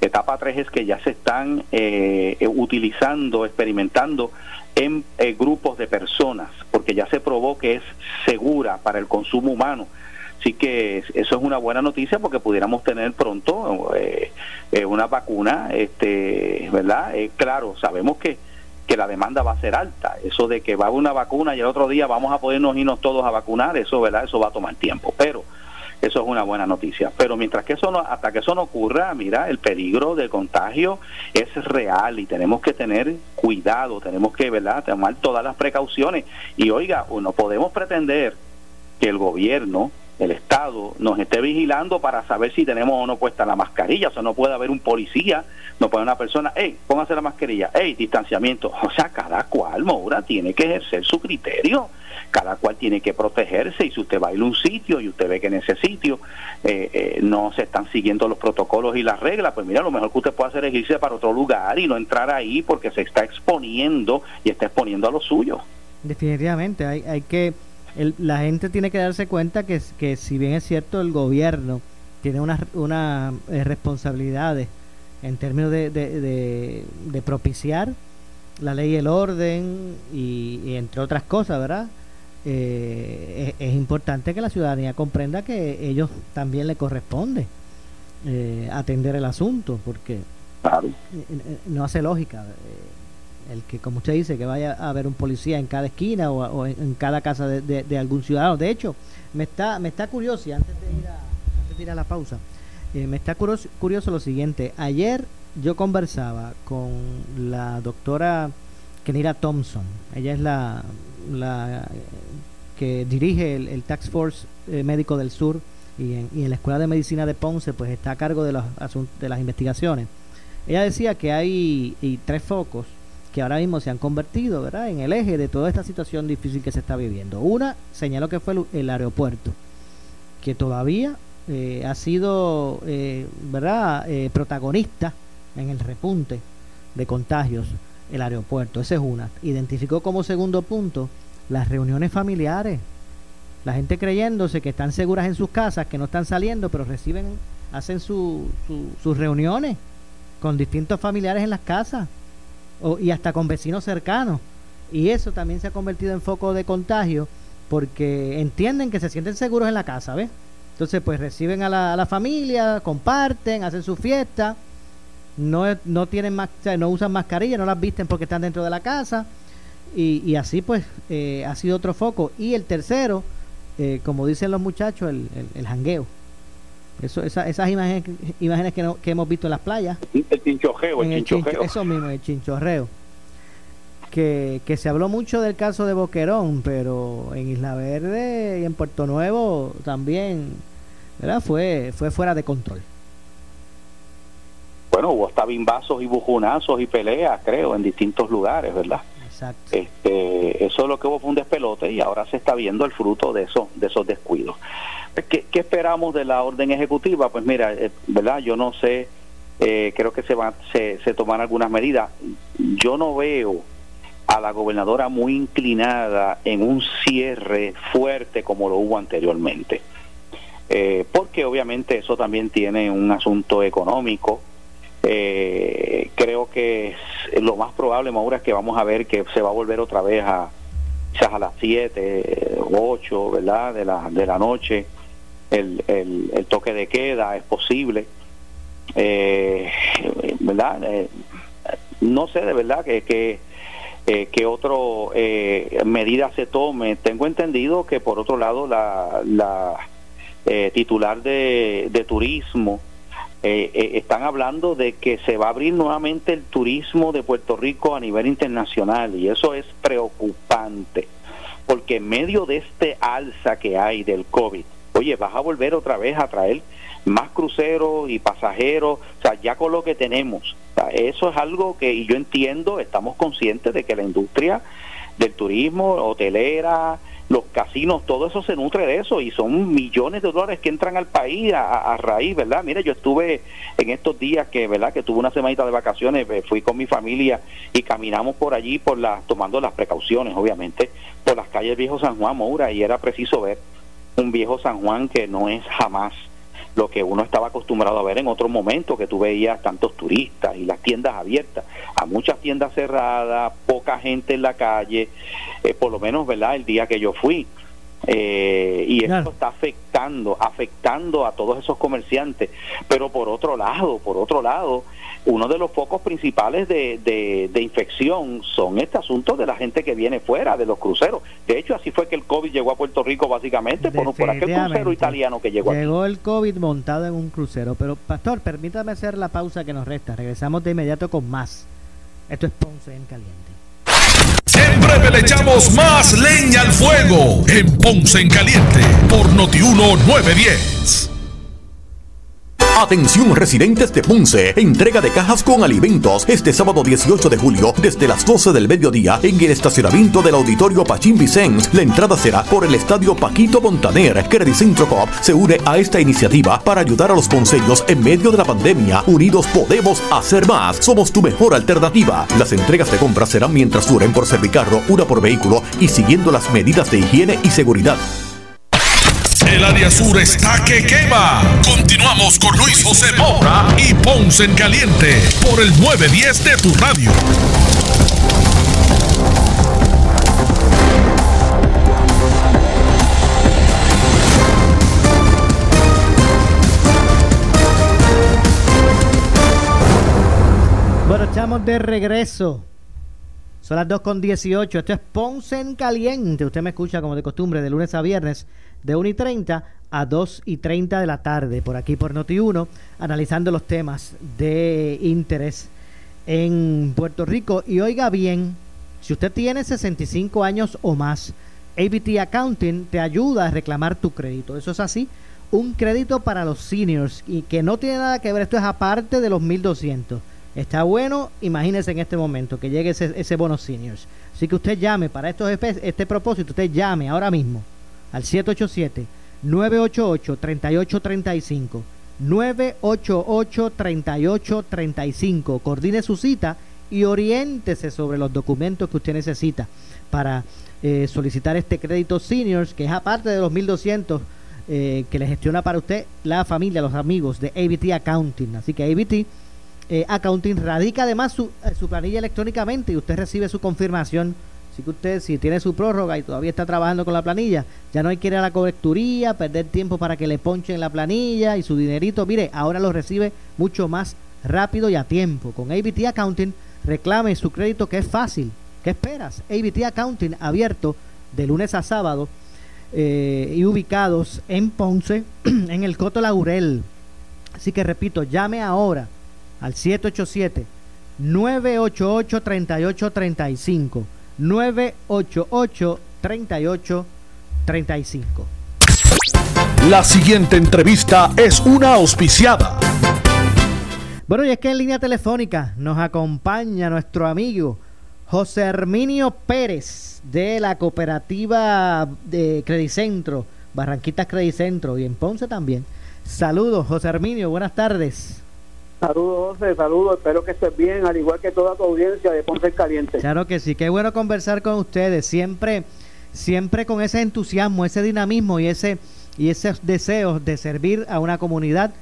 Etapa 3 es que ya se están eh, utilizando, experimentando en eh, grupos de personas, porque ya se probó que es segura para el consumo humano Así que eso es una buena noticia porque pudiéramos tener pronto eh, eh, una vacuna, este, ¿verdad? Eh, claro, sabemos que, que la demanda va a ser alta. Eso de que va una vacuna y el otro día vamos a podernos irnos todos a vacunar, eso, ¿verdad? Eso va a tomar tiempo. Pero eso es una buena noticia. Pero mientras que eso no, hasta que eso no ocurra, mira, el peligro de contagio es real y tenemos que tener cuidado, tenemos que, ¿verdad?, tomar todas las precauciones. Y oiga, no podemos pretender que el gobierno el Estado nos esté vigilando para saber si tenemos o no puesta la mascarilla. O sea, no puede haber un policía, no puede una persona, hey, póngase la mascarilla, hey, distanciamiento. O sea, cada cual, Moura, tiene que ejercer su criterio. Cada cual tiene que protegerse y si usted va a ir a un sitio y usted ve que en ese sitio eh, eh, no se están siguiendo los protocolos y las reglas, pues mira, lo mejor que usted puede hacer es irse para otro lugar y no entrar ahí porque se está exponiendo y está exponiendo a los suyos. Definitivamente, hay, hay que la gente tiene que darse cuenta que, que si bien es cierto el gobierno tiene unas una, eh, responsabilidades en términos de, de, propiciar la ley y el orden y, entre otras cosas, ¿verdad? Eh, es, importante que la ciudadanía comprenda que ellos también le corresponde eh, atender el asunto, porque no hace lógica el que, como usted dice, que vaya a haber un policía en cada esquina o, en, cada casa de, algún ciudadano. De hecho, me está, me está curioso, y antes de ir a, antes de ir a la pausa, eh, me está curioso, curioso lo siguiente. Ayer yo conversaba con la doctora Kenira Thompson. Ella es la, la que dirige el, Tax Force eh, Médico del Sur y en, y en, la Escuela de Medicina de Ponce, pues está a cargo de, los, de las investigaciones. Ella decía que hay y tres focos que ahora mismo se han convertido ¿verdad? en el eje de toda esta situación difícil que se está viviendo. Una, señaló que fue el, aeropuerto, que todavía eh, ha sido eh, ¿verdad? Eh, protagonista en el repunte de contagios, el aeropuerto. Esa es una. Identificó como segundo punto las reuniones familiares. La gente creyéndose que están seguras en sus casas, que no están saliendo, pero reciben, hacen sus reuniones con distintos familiares en las casas o, y hasta con vecinos cercanos. Y eso también se ha convertido en foco de contagio porque entienden que se sienten seguros en la casa, ¿ves? Entonces, pues reciben a la, familia, comparten, hacen su fiesta, no, no tienen más, no usan mascarilla, no las visten porque están dentro de la casa y, y así pues eh, ha sido otro foco. Y el tercero, eh, como dicen los muchachos, el, el, el jangueo. Eso, esa, esas imágenes, imágenes que, no, que hemos visto en las playas. El chinchorreo, el, chinchorreo. chincho- eso mismo, el chinchorreo. Que, que se habló mucho del caso de Boquerón, pero en Isla Verde y en Puerto Nuevo también, ¿verdad? Fue, fue fuera de control. Bueno, hubo hasta bimbazos y bujunazos y peleas, creo, en distintos lugares, ¿verdad? Exacto. Este, eso lo que hubo fue un despelote y ahora se está viendo el fruto de eso, de esos descuidos. ¿Qué, esperamos de la orden ejecutiva? Pues mira, eh, ¿verdad? Yo no sé, eh, creo que se, van, se, se toman algunas medidas. Yo no veo a la gobernadora muy inclinada en un cierre fuerte como lo hubo anteriormente. Eh, porque obviamente eso también tiene un asunto económico. Eh, creo que lo más probable, Maura, es que vamos a ver que se va a volver otra vez a quizás a las 7, 8, ¿verdad? De la, de la noche. El, el, toque de queda es posible. Eh, ¿Verdad? Eh, no sé de verdad que, que, eh, que otro eh, medida se tome. Tengo entendido que por otro lado la, la eh, titular de, de turismo eh, están hablando de que se va a abrir nuevamente el turismo de Puerto Rico a nivel internacional y eso es preocupante porque en medio de este alza que hay del COVID, oye, vas a volver otra vez a traer más cruceros y pasajeros, o sea, ya con lo que tenemos. Eso es algo que, y yo entiendo, estamos conscientes de que la industria del turismo, hotelera, los casinos, todo eso se nutre de eso y son millones de dólares que entran al país a, raíz, ¿verdad? Mire, yo estuve en estos días que, ¿verdad? Que tuve una semanita de vacaciones, eh, fui con mi familia y caminamos por allí, por las, tomando las precauciones, obviamente, por las calles Viejo San Juan, Moura, y era preciso ver un viejo San Juan que no es jamás lo que uno estaba acostumbrado a ver en otro momento, que tú veías tantos turistas y las tiendas abiertas, a muchas tiendas cerradas, poca gente en la calle, eh, por lo menos, ¿verdad? El día que yo fui. Eh, y esto está afectando, afectando a todos esos comerciantes. Pero por otro lado, por otro lado, uno de los focos principales de, de, de infección son este asunto de la gente que viene fuera, de los cruceros. De hecho, así fue que el COVID llegó a Puerto Rico básicamente por, por aquel crucero italiano que llegó aquí. Llegó el COVID montado en un crucero. Pero, Pastor, permítame hacer la pausa que nos resta. Regresamos de inmediato con más. Esto es Ponce en Caliente. En breve le echamos más leña al fuego en Ponce en Caliente por Notiuno 910. Atención residentes de Ponce, entrega de cajas con alimentos este sábado 18 de julio desde las 12 del mediodía en el estacionamiento del auditorio Pachín Vicens. La entrada será por el estadio Paquito Montaner. Credicentro Coop se une a esta iniciativa para ayudar a los ponceños en medio de la pandemia. Unidos podemos hacer más. Somos tu mejor alternativa. Las entregas de compras serán mientras duren por servicarro, una por vehículo y siguiendo las medidas de higiene y seguridad. El área sur está que quema. Continuamos con Luis José Moura y Ponce en Caliente por el 910 de tu radio. Bueno, estamos de regreso. Son las 2 con 18. Esto es Ponce en Caliente. Usted me escucha como de costumbre de lunes a viernes de 1 y 30 a 2 y 30 de la tarde por aquí por Noti1 analizando los temas de interés en Puerto Rico. Y oiga bien, si usted tiene 65 años o más, ABT Accounting te ayuda a reclamar tu crédito. Eso es así. Un crédito para los seniors y que no tiene nada que ver. Esto es aparte de los 1200. Está bueno, imagínese en este momento que llegue ese, ese bono seniors. Así que usted llame para estos este propósito, usted llame ahora mismo al 787-988-3835. 988-3835. Coordine su cita y oriéntese sobre los documentos que usted necesita para eh, solicitar este crédito seniors, que es aparte de los 1200 eh, que le gestiona para usted la familia, los amigos de ABT Accounting. Así que ABT eh, Accounting radica además su, eh, su planilla electrónicamente y usted recibe su confirmación. Así que usted, si tiene su prórroga y todavía está trabajando con la planilla, ya no hay que ir a la colecturía, perder tiempo para que le ponchen la planilla y su dinerito. Mire, ahora lo recibe mucho más rápido y a tiempo. Con ABT Accounting, reclame su crédito que es fácil. ¿Qué esperas? ABT Accounting abierto de lunes a sábado eh, y ubicados en Ponce, [CLEARS THROAT] en el Coto Laurel. Así que repito, llame ahora al 787 988 3835 988 3835 La siguiente entrevista es una auspiciada. Bueno, y es que en línea telefónica nos acompaña nuestro amigo José Herminio Pérez de la cooperativa de Credicentro, Barranquitas Credicentro y en Ponce también. Saludos, José Herminio, buenas tardes. Saludos, José, saludos, espero que estés bien, al igual que toda tu audiencia de Ponce Caliente. Claro que sí, qué bueno conversar con ustedes, siempre, siempre con ese entusiasmo, ese dinamismo y ese y esos deseos de servir a una comunidad,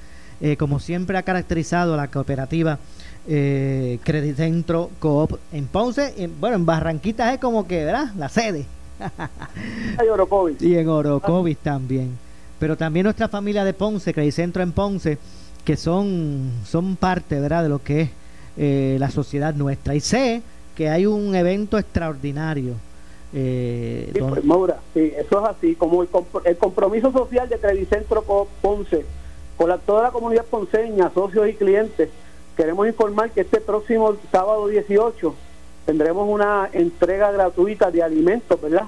eh, como siempre ha caracterizado la cooperativa eh, Credicentro Coop en Ponce, en, bueno, en Barranquitas es como que, ¿verdad? La sede. [LAUGHS] y en Orocovis también. Pero también nuestra familia de Ponce, Credicentro en Ponce, que son, son parte, ¿verdad?, de lo que es eh, la sociedad nuestra. Y sé que hay un evento extraordinario. Eh, sí, pues, Maura, sí, eso es así, como el, el compromiso social de Credicentro Ponce, con la, toda la comunidad ponceña, socios y clientes, queremos informar que este próximo sábado 18 tendremos una entrega gratuita de alimentos, ¿verdad?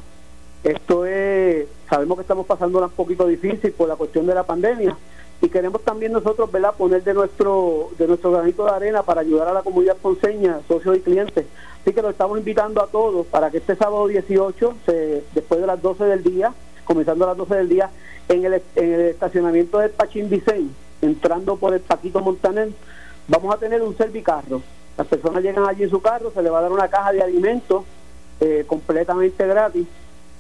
Esto es, sabemos que estamos pasando un poquito difícil por la cuestión de la pandemia y queremos también nosotros, ¿verdad?, poner de nuestro de nuestro granito de arena para ayudar a la comunidad ponceña, socios y clientes. Así que lo estamos invitando a todos para que este sábado 18, se, después de las 12 del día, comenzando a las 12 del día, en el, en el estacionamiento del Pachín Vicente, entrando por el Paquito Montaner, vamos a tener un servicarro. Las personas llegan allí en su carro, se le va a dar una caja de alimentos eh, completamente gratis.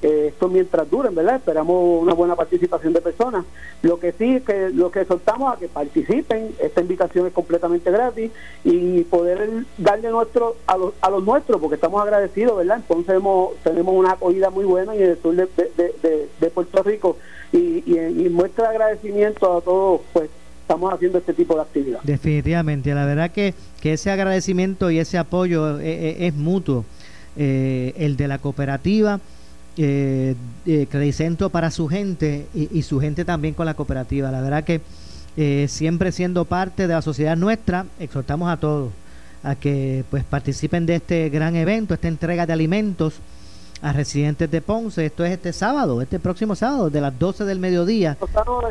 Eh, esto mientras duren, ¿verdad? Esperamos una buena participación de personas. Lo que sí, que lo que soltamos a que participen, esta invitación es completamente gratis y poder darle nuestro a los, a los nuestros, porque estamos agradecidos, ¿verdad? Entonces hemos, tenemos una acogida muy buena en el sur de, de, Puerto Rico y, y, y muestra agradecimiento a todos, pues estamos haciendo este tipo de actividad. Definitivamente, la verdad que, que ese agradecimiento y ese apoyo es, eh, eh, es mutuo. El de la cooperativa, eh, Credicentro para su gente y, y, su gente también con la cooperativa. La verdad que siempre siendo parte de la sociedad nuestra, exhortamos a todos a que pues participen de este gran evento, esta entrega de alimentos a residentes de Ponce. Esto es este sábado, este próximo sábado, de las 12 del mediodía.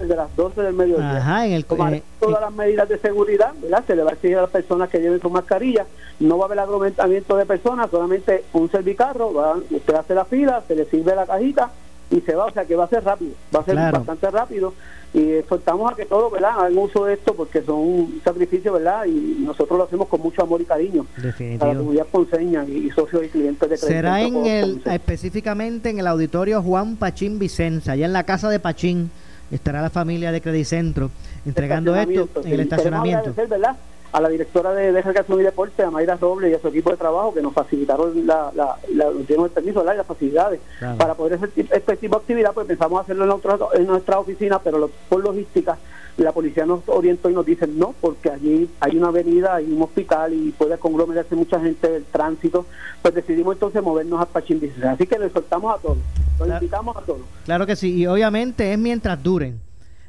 De las 12 del mediodía. Ajá, en el eh, todas las medidas de seguridad, ¿verdad? Se le va a exigir a las personas que lleven su mascarilla. No va a haber aglomeramiento de personas, solamente un servicarro. Va, usted hace la fila, se le sirve la cajita y se va, o sea que va a ser rápido, va a ser bastante rápido y exhortamos a que todos, ¿verdad?, hagan uso de esto porque son un sacrificio, ¿verdad?, y nosotros lo hacemos con mucho amor y cariño Definitivo. a la comunidad ponceña y, socios y clientes de Será en el, específicamente en el auditorio Juan Pachín Vicenza, allá en la casa de Pachín estará la familia de Credicentro entregando esto en el estacionamiento. ¿verdad? A la directora de, de Recreación y Deporte, a Mayra Robles y a su equipo de trabajo que nos facilitaron la, la, la el permiso y las facilidades para poder hacer este tipo de actividad, pues pensamos hacerlo en, nuestra, en nuestra oficina, pero por logística la policía nos orientó y nos dice no, porque allí hay una avenida, hay un hospital y puede conglomerarse mucha gente del tránsito, pues decidimos entonces movernos a Pachín Así que le soltamos a todos, lo invitamos a todos. Claro que sí, y obviamente es mientras duren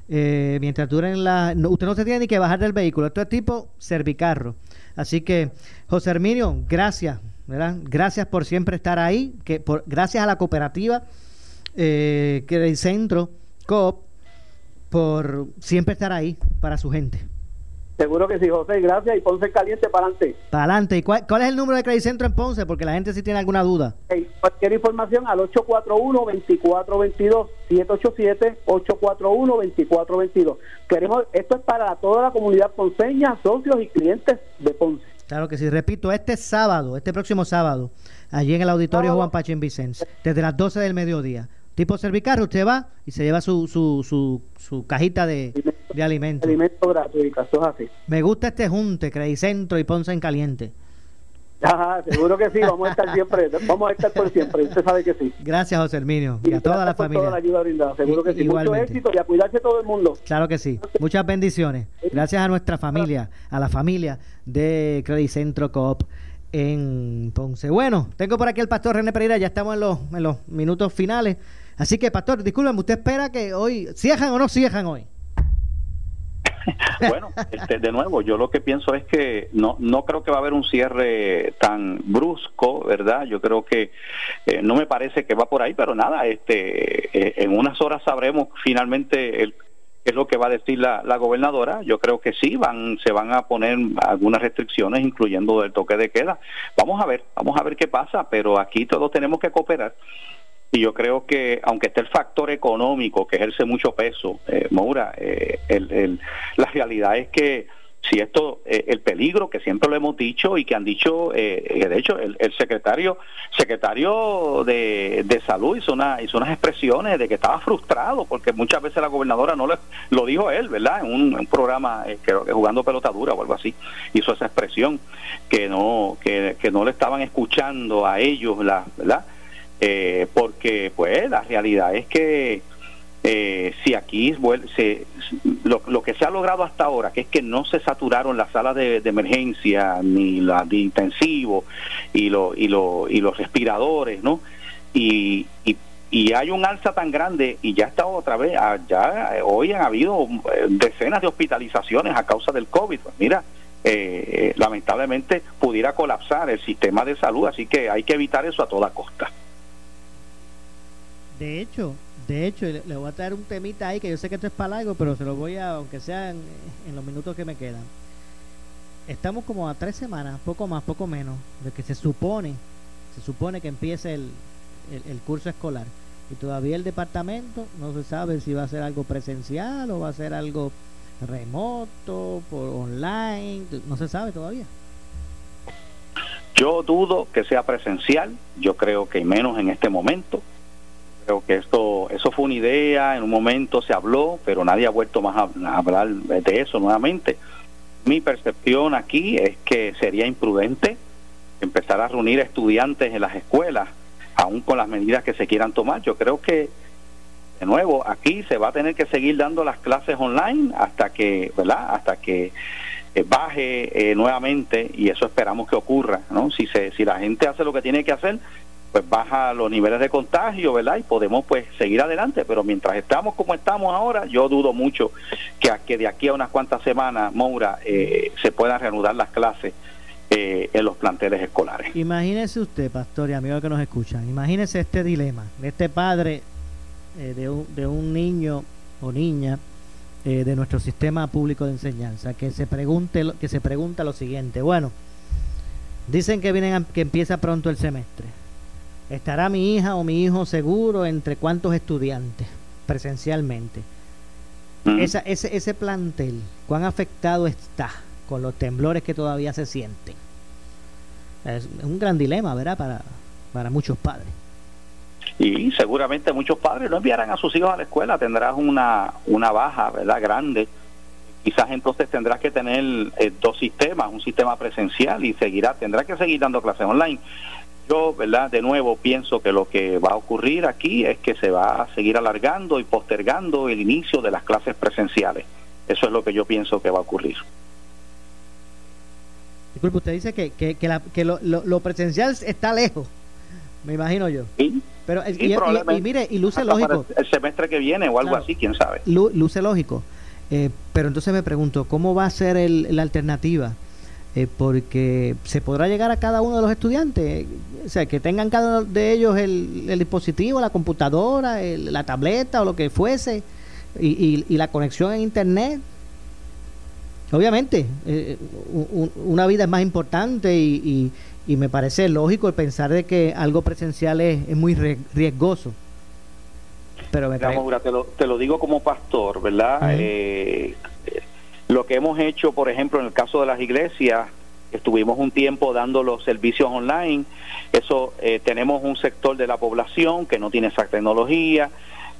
eh, mientras duren la... usted no se tiene ni que bajar del vehículo. Esto es tipo servicarro. Así que, José Herminio, gracias. Gracias por siempre estar ahí. Que por, gracias a la cooperativa, eh, que el centro, COP, por siempre estar ahí para su gente. Seguro que sí, José, gracias. Y Ponce Caliente para adelante. Para adelante. ¿Y cuál, cuál, es el número de Credit Centro en Ponce? Porque la gente sí tiene alguna duda. Hey, cualquier información al 841-2422, 787-841-2422. Queremos, esto es para toda la comunidad ponceña, socios y clientes de Ponce. Claro que sí. Repito, este sábado, este próximo sábado, allí en el auditorio Juan Pachín Vicente, desde las 12 del mediodía tipo servicarro, usted va y se lleva su, su, su, su cajita de, de alimentos. Alimentos gratuitos, eso es así. Me gusta este junte, Credicentro y Ponce en Caliente. Ajá, seguro que sí, vamos a estar siempre, vamos a estar por siempre, usted sabe que sí. Gracias, José Herminio, y, a toda la familia. Toda la ayuda brindada, seguro que sí. Mucho éxito y a cuidarse todo el mundo. Claro que sí. Muchas bendiciones. Gracias a nuestra familia, a la familia de Credit Centro Coop en Ponce. Bueno, tengo por aquí el pastor René Pereira, ya estamos en los, en los minutos finales. Así que, pastor, discúlpeme, ¿usted espera que hoy cierran o no cierran hoy? [LAUGHS] bueno, este, de nuevo, yo lo que pienso es que no, no creo que va a haber un cierre tan brusco, ¿verdad? Yo creo que eh, no me parece que va por ahí, pero nada, este, eh, en unas horas sabremos finalmente el, es lo que va a decir la, la, gobernadora. Yo creo que sí, van, se van a poner algunas restricciones, incluyendo el toque de queda. Vamos a ver, vamos a ver qué pasa, pero aquí todos tenemos que cooperar. Y yo creo que, aunque esté el factor económico que ejerce mucho peso, eh, Moura, eh, el, la realidad es que si esto, eh, el peligro que siempre lo hemos dicho y que han dicho, eh, de hecho, el, secretario secretario de, de salud hizo, una, hizo unas expresiones de que estaba frustrado porque muchas veces la gobernadora no le, lo dijo él, ¿verdad? En un, programa, creo que jugando pelotadura o algo así, hizo esa expresión que no, que, que no le estaban escuchando a ellos, ¿verdad? Eh, porque pues la realidad es que eh, si aquí se, lo, lo, que se ha logrado hasta ahora, que es que no se saturaron las salas de, emergencia ni las de intensivo y, lo, y, lo, y los respiradores, ¿no? Y, y, hay un alza tan grande y ya está otra vez, ah, ya eh, hoy han habido eh, decenas de hospitalizaciones a causa del COVID. Pues mira, eh, lamentablemente pudiera colapsar el sistema de salud, así que hay que evitar eso a toda costa. De hecho, de hecho, le, voy a traer un temita ahí que yo sé que esto es para algo, pero se lo voy a, aunque sea en, los minutos que me quedan. Estamos como a tres semanas, poco más, poco menos, de que se supone, se supone que empiece el, el, curso escolar. Y todavía el departamento no se sabe si va a ser algo presencial o va a ser algo remoto, por online, no se sabe todavía. Yo dudo que sea presencial, yo creo que menos en este momento Creo que esto, eso fue una idea, en un momento se habló, pero nadie ha vuelto más a, hablar de eso nuevamente. Mi percepción aquí es que sería imprudente empezar a reunir estudiantes en las escuelas, aún con las medidas que se quieran tomar. Yo creo que, de nuevo, aquí se va a tener que seguir dando las clases online hasta que, ¿verdad? Hasta que eh, baje eh, nuevamente y eso esperamos que ocurra, ¿no? Si se, si la gente hace lo que tiene que hacer, pues baja los niveles de contagio, ¿verdad? Y podemos pues seguir adelante, pero mientras estamos como estamos ahora, yo dudo mucho que, que de aquí a unas cuantas semanas, Moura, eh, se puedan reanudar las clases eh, en los planteles escolares. Imagínese usted, pastor y amigo que nos escuchan, imagínese este dilema de este padre eh, de, un, de un niño o niña de nuestro sistema público de enseñanza que se pregunte que se pregunta lo siguiente, bueno, dicen que vienen que empieza pronto el semestre ¿Estará mi hija o mi hijo seguro entre cuántos estudiantes presencialmente? Esa, ese, ese plantel, ¿cuán afectado está con los temblores que todavía se sienten? Es un gran dilema, ¿verdad? Para, para muchos padres. Y seguramente muchos padres no enviarán a sus hijos a la escuela, tendrás una, una baja, ¿verdad? Grande. Quizás entonces tendrás que tener eh, dos sistemas, un sistema presencial y seguirá, tendrás que seguir dando clases online. Yo, ¿verdad? De nuevo pienso que lo que va a ocurrir aquí es que se va a seguir alargando y postergando el inicio de las clases presenciales. Eso es lo que yo pienso que va a ocurrir. Disculpe, usted dice que, que, que, la, que lo, lo, presencial está lejos, me imagino yo. Sí, pero y, mire, y luce lógico. El semestre que viene o algo así, quién sabe. Luce lógico. Eh, pero entonces me pregunto, ¿cómo va a ser el, la alternativa? Eh, porque se podrá llegar a cada uno de los estudiantes, o sea, que tengan cada uno de ellos el, dispositivo, la computadora, la tableta o lo que fuese, y, la conexión en Internet. Obviamente, eh, una vida es más importante y, me parece lógico el pensar de que algo presencial es, muy riesgoso. Pero me te, lo, te, lo, digo como pastor, ¿verdad? Lo que hemos hecho, por ejemplo, en el caso de las iglesias, estuvimos un tiempo dando los servicios online, eso eh, tenemos un sector de la población que no tiene esa tecnología,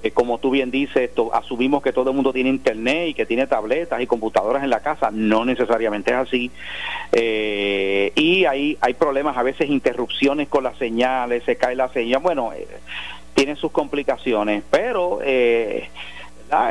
eh, como tú bien dices, asumimos que todo el mundo tiene internet y que tiene tabletas y computadoras en la casa. No necesariamente es así. Eh, y hay, hay problemas, a veces interrupciones con las señales, se cae la señal. Bueno, eh, tiene sus complicaciones, pero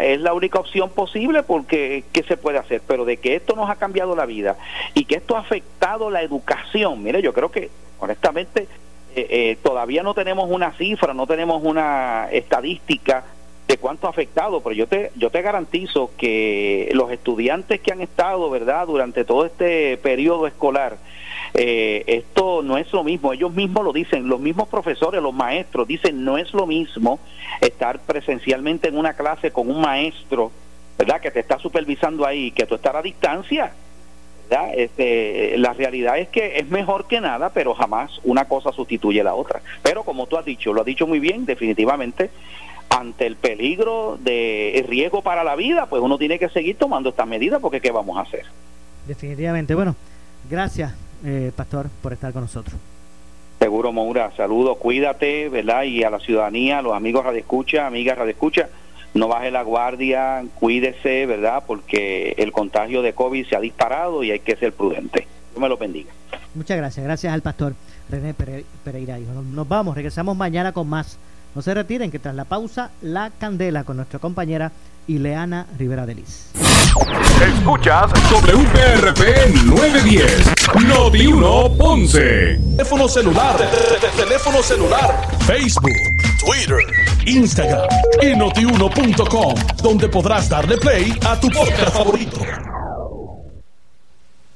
es la única opción posible porque ¿qué se puede hacer? Pero de que esto nos ha cambiado la vida y que esto ha afectado la educación, mire, yo creo que honestamente eh, eh, todavía no tenemos una cifra, no tenemos una estadística de cuánto ha afectado, pero yo te yo te garantizo que los estudiantes que han estado, ¿verdad?, durante todo este periodo escolar, eh, esto no es lo mismo, ellos mismos lo dicen, los mismos profesores, los maestros dicen, no es lo mismo estar presencialmente en una clase con un maestro, ¿verdad?, que te está supervisando ahí, que tú estar a distancia. Este, la realidad es que es mejor que nada, pero jamás una cosa sustituye la otra. Pero como tú has dicho, lo has dicho muy bien, definitivamente, ante el peligro de riesgo para la vida, pues uno tiene que seguir tomando estas medidas porque ¿qué vamos a hacer? Definitivamente. Bueno, gracias, eh, Pastor, por estar con nosotros. Seguro, Moura. Saludos, cuídate, ¿verdad? Y a la ciudadanía, a los amigos Escucha, amigas Escucha no baje la guardia, cuídese, ¿verdad? Porque el contagio de COVID se ha disparado y hay que ser prudente. Dios me lo bendiga. Muchas gracias, gracias al pastor René Pereira. Nos vamos, regresamos mañana con más. No se retiren, que tras la pausa, la candela con nuestra compañera Ileana Rivera de Liz. Escuchas WPRP 910, Noti 1 Ponce. Teléfono celular, teléfono celular, Facebook, Twitter, Instagram y notiuno.com, donde podrás darle play a tu podcast favorito.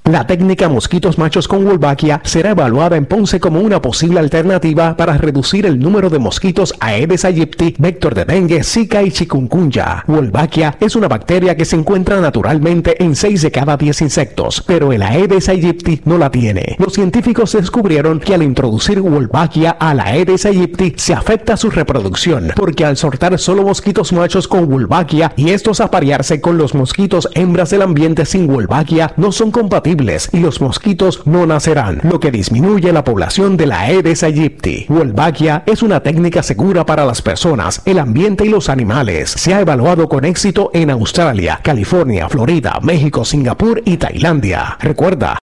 La técnica mosquitos machos con Wolbachia será evaluada en Ponce como una posible alternativa para reducir el número de mosquitos Aedes aegypti, vector de dengue, zika y chikungunya. Wolbachia es una bacteria que se encuentra naturalmente en 6 de cada 10 insectos, pero el Aedes aegypti no la tiene. Los científicos descubrieron que al introducir Wolbachia a la Aedes aegypti se afecta su reproducción, porque al soltar solo mosquitos machos con Wolbachia y estos aparearse con los mosquitos hembras del ambiente sin Wolbachia no son compatibles y los mosquitos no nacerán, lo que disminuye la población de la Aedes aegypti. Wolbachia es una técnica segura para las personas, el ambiente y los animales. Se ha evaluado con éxito en Australia, California, Florida, México, Singapur y Tailandia. Recuerda,